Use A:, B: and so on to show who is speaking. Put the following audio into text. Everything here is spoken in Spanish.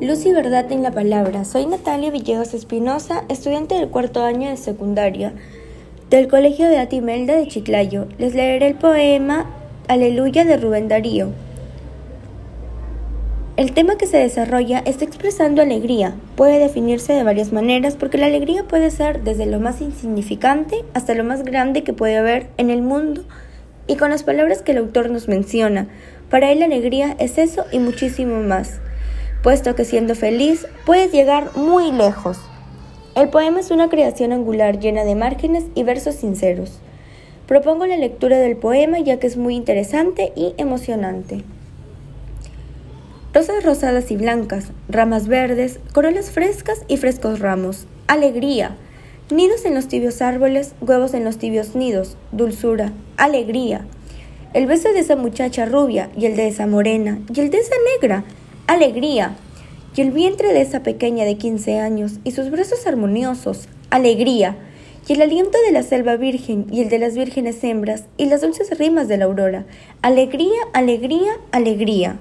A: Luz y verdad en la palabra. Soy Natalia Villegas Espinosa, estudiante del cuarto año de secundaria del Colegio de Atimelda de Chiclayo. Les leeré el poema Aleluya de Rubén Darío. El tema que se desarrolla está expresando alegría. Puede definirse de varias maneras porque la alegría puede ser desde lo más insignificante hasta lo más grande que puede haber en el mundo y con las palabras que el autor nos menciona. Para él la alegría es eso y muchísimo más puesto que siendo feliz puedes llegar muy lejos. El poema es una creación angular llena de márgenes y versos sinceros. Propongo la lectura del poema ya que es muy interesante y emocionante. Rosas rosadas y blancas, ramas verdes, corolas frescas y frescos ramos. Alegría. Nidos en los tibios árboles, huevos en los tibios nidos. Dulzura. Alegría. El beso de esa muchacha rubia y el de esa morena y el de esa negra alegría. Y el vientre de esa pequeña de 15 años y sus brazos armoniosos, alegría. Y el aliento de la selva virgen y el de las vírgenes hembras y las dulces rimas de la aurora, alegría, alegría, alegría.